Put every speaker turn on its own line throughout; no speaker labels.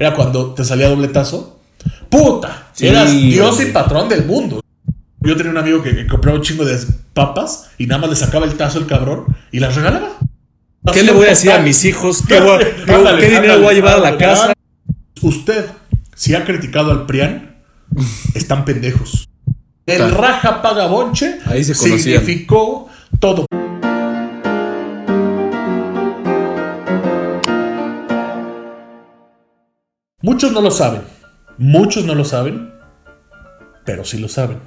era cuando te salía dobletazo. ¡Puta!
Sí,
eras dios y patrón del mundo. Yo tenía un amigo que, que compraba un chingo de papas y nada más le sacaba el tazo el cabrón y las regalaba.
¿Qué le voy a decir a mis hijos? ¿Qué, voy- qué-
Ándale,
qué dinero
ándale,
voy a llevar a la casa?
Usted, si ha criticado al PRIAN, están pendejos. El raja paga bonche
Ahí se conocían.
significó todo. Muchos no lo saben. Muchos no lo saben. Pero sí lo saben.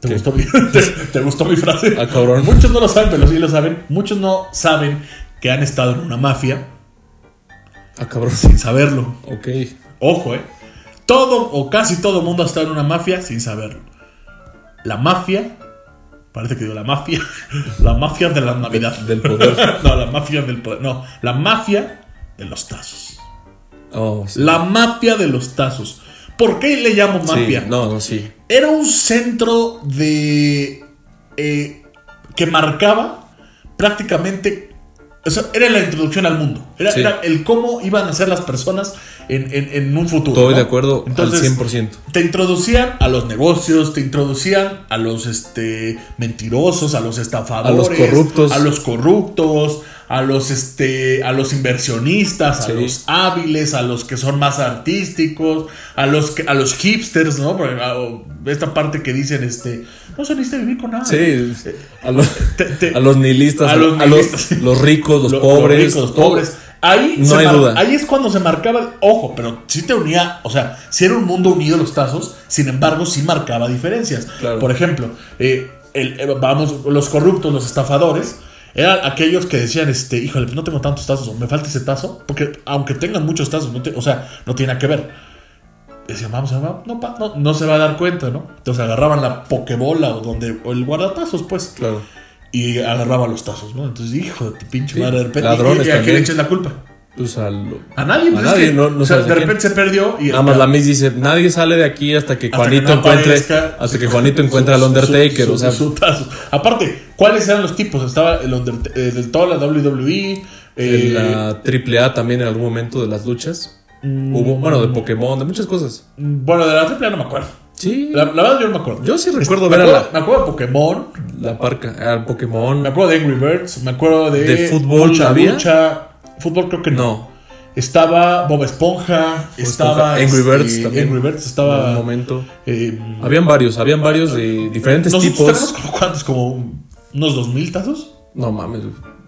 ¿Te, gustó, mi, te, te gustó mi frase?
Ah, cabrón.
Muchos no lo saben, pero sí lo saben. Muchos no saben que han estado en una mafia
Ah, cabrón.
sin saberlo.
Ok.
Ojo, eh. Todo o casi todo mundo ha estado en una mafia sin saberlo. La mafia, parece que digo la mafia, la mafia de la Navidad.
Del poder.
no, la mafia del poder. No, la mafia de los tazos.
Oh, sí.
La mafia de los tazos. ¿Por qué le llamo
Sí,
mafia?
No, no, sí.
Era un centro de. eh, que marcaba prácticamente. O sea, era la introducción al mundo. Era,
Sí.
era el cómo iban a ser las personas en, en- en un futuro.
Estoy
¿no?
de acuerdo
Entonces,
al 100%.
Te introducían a los negocios, te introducían a los este, mentirosos, a los estafadores,
A los corruptos.
a los corruptos, a los este, a los inversionistas,
Sí.
a los hábiles, a los que son más artísticos, a los que, a los hipsters, ¿no? A- o esta parte que dicen este, no se necesita vivir con nada.
Sí. A los,
Te- te-
a los nihilistas,
a
a
los
los,
nihilistas.
los ricos, los
Lo-
pobres.
ricos, los pobres. Ahí,
No hay
mar-
duda.
ahí es cuando se marcaba, ojo, pero sí te unía, o sea, si era un mundo unido los tazos, sin embargo, sí marcaba diferencias.
Claro.
Por ejemplo, eh, el- eh, vamos, los corruptos, los estafadores, eran aquellos que decían, este, híjole, pues no tengo tantos tazos, o me falta ese tazo, porque aunque tengan muchos tazos, no te- o sea, no tiene nada que ver. Decían, vamos a no, pa- no, no se va a dar cuenta, ¿no? Entonces agarraban la pokebola o donde, o el guardatazos, pues
Claro.
y agarraba los tazos, ¿no? Entonces, hijo de tu pinche
Sí,
madre, de repente.
ladrones
¿Y a quién le echas la culpa?
Pues al-
A nadie, pues
A nadie,
que,
no- no
o sea,
sabes
de
a quién.
repente se perdió y.
Nada más la Miss dice, nadie sale de aquí hasta que
Hasta
Juanito
que no
encuentre
aparezca
hasta que Juanito encuentre al
su-
Undertaker,
su-
o sea,
su tazo. Aparte, ¿cuáles eran los tipos? Estaba el Undertaker, del todo la WWE. eh,
la AAA también en algún momento de las luchas.
Mm.
Hubo, bueno, de Pokémon, de muchas cosas.
Bueno, de la triple A no me acuerdo.
Sí.
La, la verdad, yo no me acuerdo.
Yo sí recuerdo
me
ver a
acuerdo,
la,
Me acuerdo de Pokémon.
la parca, al Pokémon.
Me acuerdo de Angry Birds. Me acuerdo de.
¿De fútbol
Lucha,
había?
Lucha. Fútbol creo que no.
No.
Estaba Bob Esponja. Estaba.
Angry
este,
Birds también.
Angry Birds
En
estaba.
un momento.
eh,
Habían varios, habían varios de diferentes
Nosotros
tipos.
como cuántos, como unos dos mil tazos.
No mames.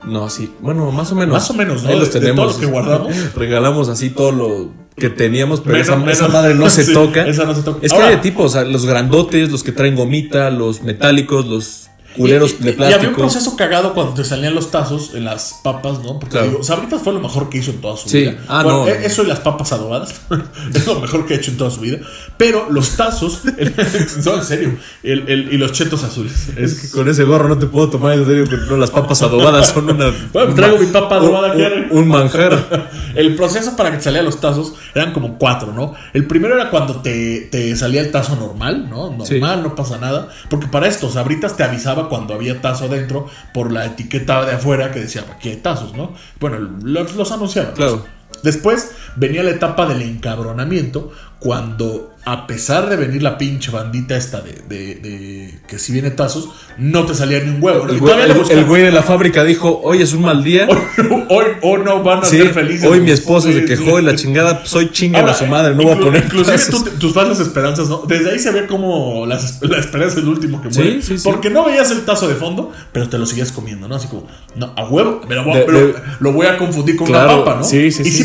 No, sí. Bueno, más o menos.
Más o menos, ¿no?
Ahí los tenemos.
todo lo que guardamos.
Regalamos así todo lo que teníamos, pero
Menos-
esa,
menos-
esa madre no se
sí,
toca.
esa no se toca.
Es
Ahora-
que hay de tipos, o sea, los grandotes, los que traen gomita, los metálicos, los culeros
y,
de
y había un
plástico.
proceso cagado cuando te salían los tazos en las papas, ¿no? Porque
Claro.
digo, Sabritas fue lo mejor que hizo en toda su
Sí.
vida.
Ah,
Bueno,
no.
e- Eso y las papas adobadas es lo mejor que ha hecho en toda su vida. Pero los tazos, no, en serio, el- el- y los chetos azules.
Es que con ese gorro no te puedo tomar en serio, pero las papas adobadas son una.
Bueno, traigo mi papa adobada
un, un manjar.
El proceso para que te salieran los tazos eran como cuatro, ¿no? El primero era cuando te, te salía el tazo normal, ¿no? Normal,
Sí.
no pasa nada. Porque para esto, Sabritas te avisaba cuando había tazo adentro por la etiqueta de afuera que decía, aquí hay tazos, ¿no? Bueno, los, los anunciaban.
Claro.
Después venía la etapa del encabronamiento, cuando a pesar de venir la pinche bandita esta de, de- de que si viene tazos, no te salía ni un huevo. ¿no?
El güey, el- el güey de la fábrica dijo: Hoy es un mal día.
hoy, hoy no van a
Sí,
ser felices.
hoy mi esposa
Sí,
se
sí.
quejó y la chingada, soy chinga
Ahora,
a su madre, no voy a poner
Inclusive tú- tus falsas esperanzas, ¿no? Desde ahí se ve como las, la esperanza es el último que
Sí,
muere.
sí, sí.
Porque no veías el tazo de fondo, pero te lo seguías comiendo, ¿no? Así como, no, a huevo, me lo voy, a-
De-
lo voy a confundir con
Claro,
una papa, ¿no?
sí, sí,
y sí,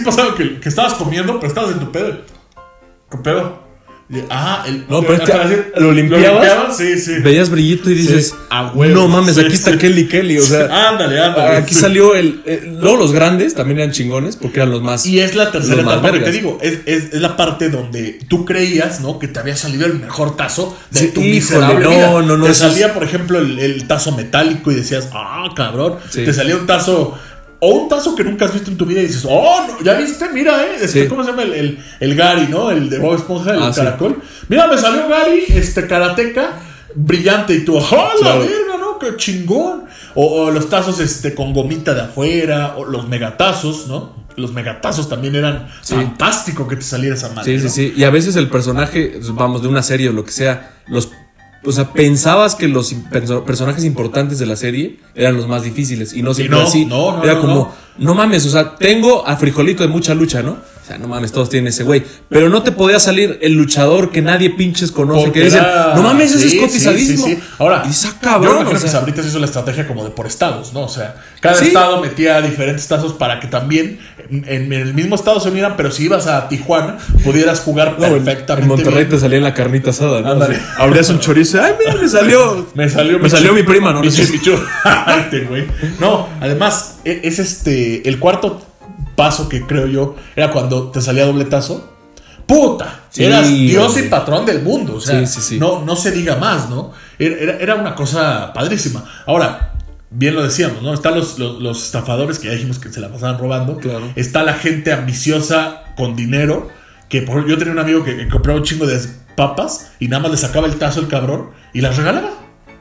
sí.
pasaba, que, que estabas comiendo, pero estabas en tu pedo. ¿Con pedo? Y, ah, el,
No, pero lo limpiabas,
Sí, sí.
Veías brillito y dices:
Sí, a huevo.
No mames,
Sí,
aquí está
sí.
Kelly Kelly. O sea,
ándale, ándale.
aquí salió el. eh, luego los grandes también eran chingones porque eran los más.
Y es la tercera etapa que te digo. Es, es- es la parte donde tú creías, ¿no? Que te había salido el mejor tazo de tu
híjole,
miserable
no,
vida.
no, no,
Te
es-
salía, por ejemplo, el, el tazo metálico y decías, ah, cabrón. Te salía un tazo. O un tazo que nunca has visto en tu vida y dices, oh, no, ya viste, mira, eh. Este,
Sí.
¿Cómo se llama? El, el, el Gary, ¿no? El de Bob Esponja, el
Ah, sí.
caracol. Mira, me salió Gary, este karateca, brillante. Y tú, ¡oh, la
Claro.
verga, no! ¡Qué chingón! O, o los tazos este, con gomita de afuera, o los megatazos, ¿no? los megatazos también eran fantástico que te saliera esa madre.
Sí, sí,
¿no?
sí. Y a veces el personaje, vamos, de una serie o lo que sea, los. O sea, pensabas que los personajes importantes de la serie eran los más difíciles. Y no siempre
no,
así.
no, no,
Era como, no. mames, o sea, tengo a Frijolito de mucha lucha, ¿no? Sea, no mames, todos tienen ese güey. Pero no te podía salir el luchador que nadie pinches conoce.
Porque
que dicen,
era-
no mames, ese
sí,
es cotizadísimo.
sí, sí. Ahora,
y esa
yo
cabrón.
me imagino
o
que
sea,
Sabritas hizo la estrategia como de por estados, ¿no? O sea, cada estado metía diferentes tazos para que también en, el mismo estado se unieran, pero si ibas a Tijuana pudieras jugar
no, en-
perfectamente.
en Monterrey
bien.
te salía en la carnita asada, ¿no?
Ándale.
Abrías un chorizo, ay, mira, me salió.
Me salió,
Me salió mi prima, ¿no?
Mi mi. No, además, es este. El cuarto paso que creo yo era cuando te salía dobletazo. ¡Puta!
Sí,
Eras Dios y patrón del mundo. O sea,
Sí.
No, no se diga más, ¿no? Era, era- una cosa padrísima. Ahora, bien lo decíamos, ¿no? Están los, los, los estafadores que ya dijimos que se la pasaban robando.
Claro.
Está la gente ambiciosa con dinero. Que por yo tenía un amigo que, que compraba un chingo de papas y nada más le sacaba el tazo el cabrón y las regalaba.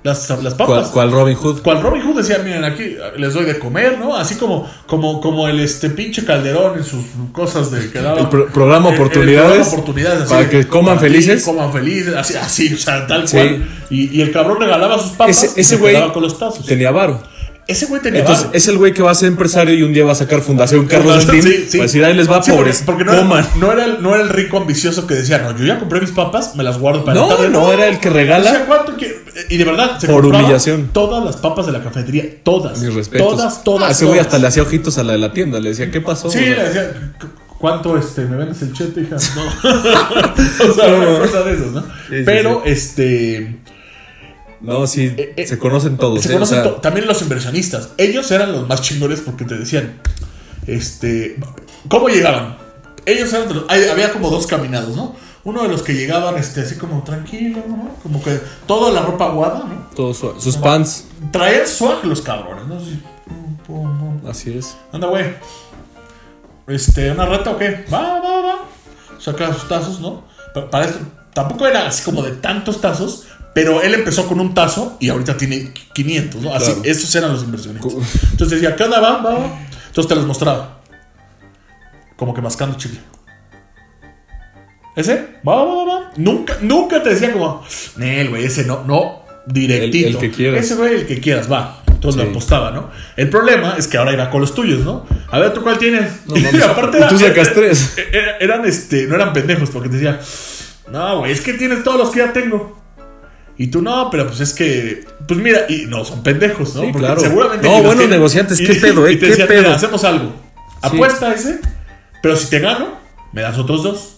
Las, las papas.
¿Cuál, cuál Robin Hood?
Cual Robin Hood decía, miren, aquí les doy de comer, ¿no? Así como, como, como el este pinche Calderón en sus cosas de que daba.
El pro- programa
el- el
Oportunidades,
programa oportunidades así
para que coman felices.
coman felices, así, así, o sea, tal
Sí.
cual. Y, y el cabrón regalaba sus papas
Ese,
y
ese
se
güey
quedaba con los tazos.
tenía varo.
Ese güey tenía
Entonces,
varo.
es el güey que va a ser empresario y un día va a sacar Fundación Carlos Slim.
Sí, sí.
Para decir, ahí les va,
Sí,
pobres.
Porque, porque no,
coman.
era, no, era el, no era el rico ambicioso que decía, no, yo ya compré mis papas, me las guardo para
No,
tarde.
no, era el que regala.
O sea, ¿cuánto que- Y de verdad, se
Por humillación.
Todas las papas de la cafetería, todas.
Mis respetos.
Todas, todas.
Ah, ese güey hasta le hacía ojitos a la de la tienda. Le decía, ¿qué pasó?
Sí,
O sea,
le decía, "¿Cu- ¿cuánto este, me vendes el chete, hija? No. o sea, una cosa de esos, ¿no?
sí,
Pero, este.
No, sí,
eh,
se conocen todos.
Se
¿eh? O
conocen
sea,
to- también los inversionistas. Ellos eran los más chingones porque te decían, este, ¿cómo llegaban? Ellos eran de los- hay- había como dos caminados, ¿no? Uno de los que llegaban, este, así como tranquilo, ¿no? Como que toda la ropa aguada, ¿no?
todos su- sus pants.
Traían swag los cabrones, ¿no? Así, pum, pum, pum.
Así es.
Anda, güey. Este, ¿una reta o qué? Va, va, va. Saca sus tazos, ¿no? Pa- Para esto, tampoco era así como de tantos tazos, pero él empezó con un tazo y ahorita tiene 500, ¿no? Así,
Claro.
esos eran los inversionistas. Entonces decía, ¿qué onda, va, va? Entonces te los mostraba. Como que mascando chile. ¿Ese? Va, va, va, va. Nunca, nunca te decía como, Nel, güey, ese no, no, directito.
El- el que quieras.
Ese güey, el que quieras, va. Entonces
Sí.
lo apostaba, ¿no? El problema es que ahora iba con los tuyos, ¿no? A ver, ¿tú cuál tienes?
No
y aparte
Y tú sacas tres.
era- eran, este, no eran pendejos porque te decía, no, güey, es que tienes todos los que ya tengo. Y tú, no, pero pues es que, pues mira, y no, son pendejos, ¿no?
Sí,
Porque
claro.
seguramente.
No, buenos
tienen.
negociantes,
Y-
¿qué pedo, eh?
y te
¿Qué
decían,
pedo?
"Mira, hacemos algo. Apuesta ese, pero si te gano, me das otros dos.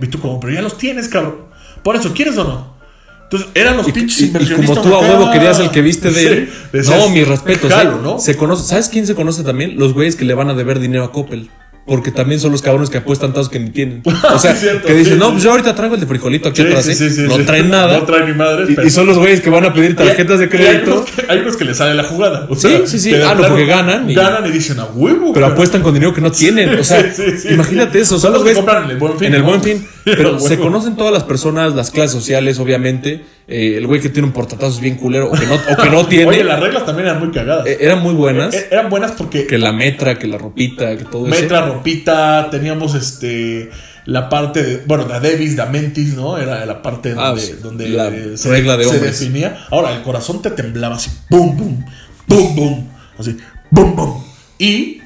Y tú, como, pero ya los tienes, cabrón. Por eso, ¿quieres o no? Entonces, eran los
Y,
pinches
y- y
inversionistas.
como tú a huevo querías el que viste de
Sí,
él. no, mi respeto.
¿no?
Se conoce, ¿Sabes quién se conoce también? Los güeyes que le van a deber dinero a Coppel. Porque también son los cabrones que apuestan tazos que ni tienen. O sea,
Sí,
que dicen,
sí,
no,
sí.
pues yo ahorita traigo el de frijolito aquí
Sí,
atrás.
sí,
¿eh?
sí, sí,
no
sí.
traen nada.
No traen ni madres.
Y- son los güeyes que van a pedir tarjetas de
hay
crédito.
unos, que, hay unos que les sale la jugada. o
Sí,
sea,
sí, sí.
de
Ah, no, porque ganan y-
Ganan y dicen a huevo.
Pero
cara".
apuestan con dinero que no tienen. O sea,
Sí, sí, sí,
imagínate
sí.
eso.
Son los
güeyes.
en el Buen Fin,
En el
¿no?
buen fin. Pero se conocen todas las personas, las clases sociales, obviamente. Eh, el güey que tiene un portatazos bien culero o que no, o que no tiene.
Oye, las reglas también eran muy cagadas.
eh, eran muy buenas.
Eh, eran buenas porque
que la metra, que la ropita, que todo eso.
Metra, ropita, teníamos este la parte de, bueno, la Davis, la Mentis, ¿no? Era la parte
Ah,
donde,
sí,
donde
la
eh,
regla de
se definía. Ahora, el corazón te temblaba así, boom, boom, boom, boom, así, boom, boom. Y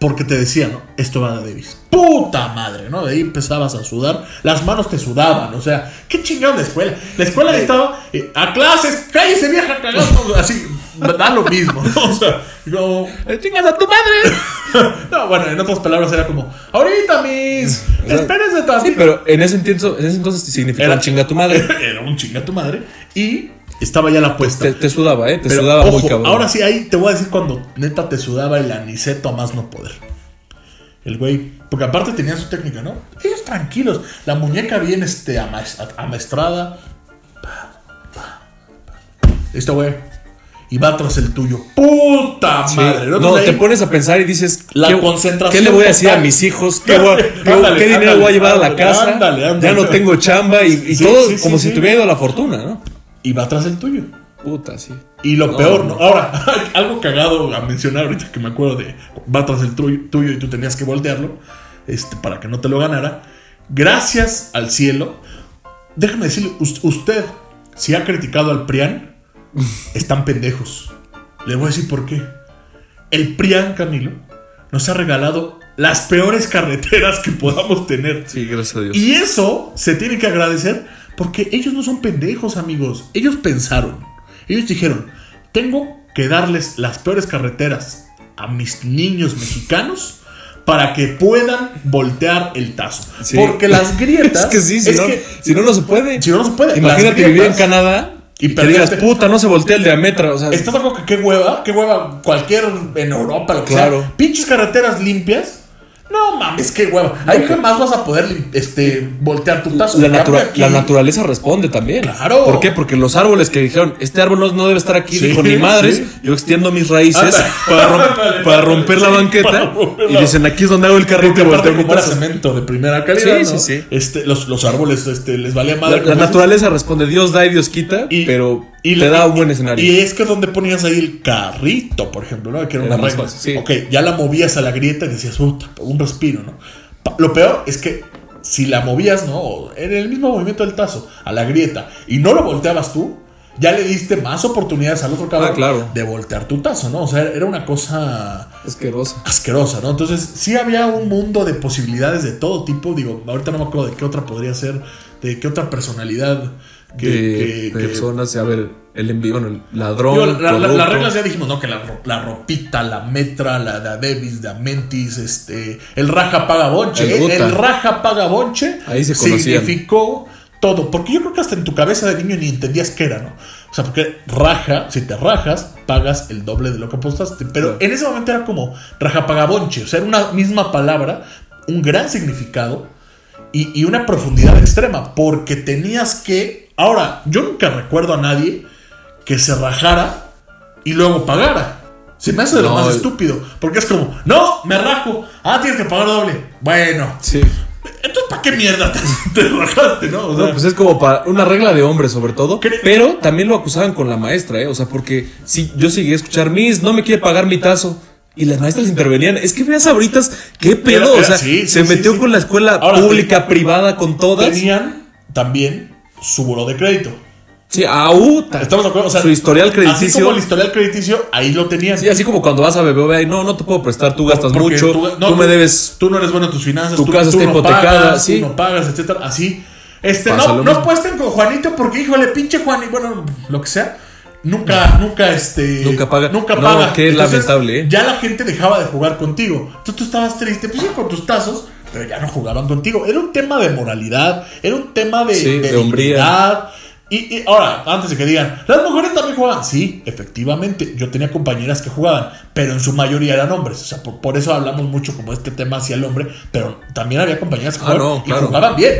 porque te decía, ¿no? Esto va de Davis. Puta madre, ¿no? De ahí empezabas a sudar, las manos te sudaban, o sea, qué chingado la escuela. La escuela estaba eh, a clases, cállese vieja cagando, así, da lo mismo, ¿no? O sea, como,
¡Eh, ¡Chingas a tu madre!
no, bueno, en otras palabras era como, ahorita, mis, espérense tantito.
Sí, pero en ese entonces, en ese entonces significaba
Era-
chinga a tu madre.
Era un chinga tu madre. Y estaba ya la apuesta.
Te, te sudaba, ¿eh? Te
Pero,
sudaba muy
ojo,
cabrón.
ahora sí, ahí te voy a decir cuando neta te sudaba el aniceto a más no poder. El güey. Porque aparte tenía su técnica, ¿no? Ellos tranquilos. La muñeca bien este, ama- amestrada. Listo, güey. Y va tras el tuyo. ¡Puta
Sí.
madre!
No,
Entonces
te pones a pensar y dices,
La
¿qué,
concentración
¿qué le voy a decir a
total.
mis hijos? ¿Qué, voy- qué-
Ándale,
qué dinero
ándale,
voy a llevar a la
ándale,
casa?
ándale, ándale.
Ya no tengo chamba y, y
Sí,
todo
sí,
como si hubiera ido la fortuna, ¿no?
Y va tras el tuyo.
Puta, sí.
Y lo
No,
peor,
no.
Ahora, algo cagado a mencionar ahorita que me acuerdo de va tras el tuyo, tuyo y tú tenías que voltearlo este, para que no te lo ganara. Gracias al cielo, déjame decirle, us- usted, si ha criticado al PRIAN, están pendejos. Le voy a decir por qué. El PRIAN, Camilo, nos ha regalado las peores carreteras que podamos tener.
Sí, gracias a Dios.
Y eso se tiene que agradecer porque ellos no son pendejos, amigos. Ellos pensaron. Ellos dijeron, tengo que darles las peores carreteras a mis niños mexicanos para que puedan voltear el tazo.
Sí.
Porque las grietas...
Es que sí, si, no,
que-
si no, no se puede.
si no, no se puede.
Imagínate vivir en Canadá
Y
y, que digas,
perderte-
puta, no se voltea el diámetro. O sea,
¿Estás de acuerdo que qué hueva? ¿Qué hueva? Cualquier en Europa, lo que
Claro.
sea. Pinches carreteras limpias. No mames, qué hueva. Ahí jamás vas a poder este, voltear tu tazo.
la, natura- la naturaleza responde también.
Claro.
¿Por qué? Porque los árboles que dijeron, este árbol no, no debe estar aquí,
Sí,
dijo ni madres,
sí.
yo extiendo mis raíces para, romper la banqueta.
para romper
Y
la-
dicen, aquí es donde hago el carrito
Porque
y
aparte
volteo mi
como era
tazo".
cemento de primera calidad,
Sí,
¿no?
sí, sí.
Este, los, los árboles este, les valía
La,
madre.
la
dices.
naturaleza responde, Dios da y Dios quita,
Y-
pero
y
te
la-
da un buen escenario.
Y es que donde ponías ahí el carrito, por ejemplo, ¿no? Que era,
Era
una regla.
sí.
Ok, ya la movías a la grieta y decías, puta, un respiro, ¿no? Lo peor es que si la movías, ¿no? En el mismo movimiento del tazo, a la grieta, y no lo volteabas tú, ya le diste más oportunidades al otro cabrón
Ah, claro.
de voltear tu tazo, ¿no? O sea, era una cosa
Asquerosa.
asquerosa, ¿no? Entonces, sí había un mundo de posibilidades de todo tipo. Digo, ahorita no me acuerdo de qué otra podría ser, de qué otra personalidad que.
de
que- que-
personas, a ver, el envío, bueno, el ladrón.
La- la- las reglas ya dijimos, ¿no? Que la, ro- la ropita, la metra, la de Davis, de Amentis, este. El raja paga bonche.
El
raja paga bonche.
Ahí se.
Significó todo. Porque yo creo que hasta en tu cabeza de niño ni entendías qué era, ¿no? O sea, porque raja, si te rajas, pagas el doble de lo que apostaste. Pero en ese momento era como raja paga bonche. O sea, era una misma palabra, un gran significado y, y una profundidad extrema. Porque tenías que. Ahora, yo nunca recuerdo a nadie que se rajara y luego pagara. Se me hace de lo
No,
más estúpido. Porque es como, no, me rajo. Ah, tienes que pagar doble. Bueno,
Sí.
entonces, ¿para qué mierda te, te rajaste, no? O sea,
No, pues es como para una regla de hombre sobre todo, pero también lo acusaban con la maestra, ¿eh? O sea, porque si yo seguí a escuchar, Miss, no me quiere pagar mi tazo. Y las maestras intervenían. Es que veas ahoritas, qué pedo.
Era-
o sea,
sí, sí,
se
sí,
metió con la escuela
Ahora,
pública, privada, con todas.
tenían también su buro de crédito.
Sí, auta.
¿Estamos de acuerdo? O sea,
Su historial
Así
crediticio.
como el historial crediticio, ahí lo tenían.
Sí, así como cuando vas a BBVA y no, no te puedo prestar, tú gastas
Porque
mucho,
tú,
tú,
no,
me debes.
Tú no eres bueno en tus finanzas.
Tu
tú,
casa
tú
está
no
hipotecada,
pagas,
sí.
Tú no pagas, etcétera. Así. Este,
Pasa
no, no
mismo.
apuesten con Juanito porque, híjole, pinche Juan, y bueno, lo que sea. Nunca, nunca, este.
Nunca paga.
Nunca
No,
paga.
qué lamentable, ¿eh?
Ya la gente dejaba de jugar contigo. Entonces tú estabas triste, pues con tus tazos, pero ya no jugaban contigo. Era un tema de moralidad, era un tema de,
Sí, de hombría.
dignidad. Y, y ahora, antes de que digan, las mujeres también juegan. Sí, efectivamente, yo tenía compañeras que jugaban, pero en su mayoría eran hombres. O sea, por, por eso hablamos mucho como este tema hacia el hombre, pero también había compañeras que
Ah,
jugaban y jugaban bien.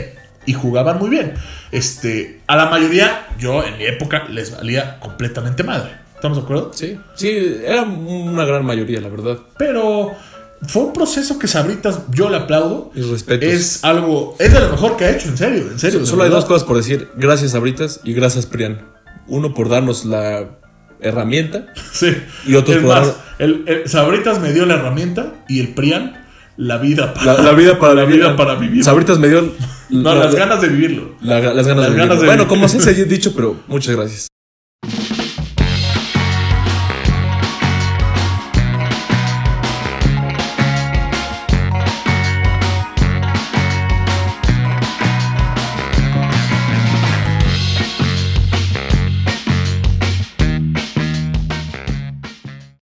Y jugaban muy bien. Este, a la mayoría, yo en mi época les valía completamente madre. ¿Estamos de acuerdo?
Sí, sí, era una gran mayoría, la verdad.
Pero fue un proceso que Sabritas, yo le aplaudo.
Mis respetos.
Es algo, es de lo mejor que ha hecho, en serio, en serio.
Solo hay dos cosas por decir. Gracias, Abritas, y gracias, Prian. Uno por darnos la herramienta.
Sí.
Y otros
es
por
más,
dar-
el, el Sabritas me dio la herramienta y el Prian la vida para,
La, la vida para
la vida para vivir.
Sabritas me dio
no,
la-
las ganas de vivirlo.
la- las ganas
Las
de
ganas
vivir.
de
Bueno, como se ha dicho, pero muchas gracias.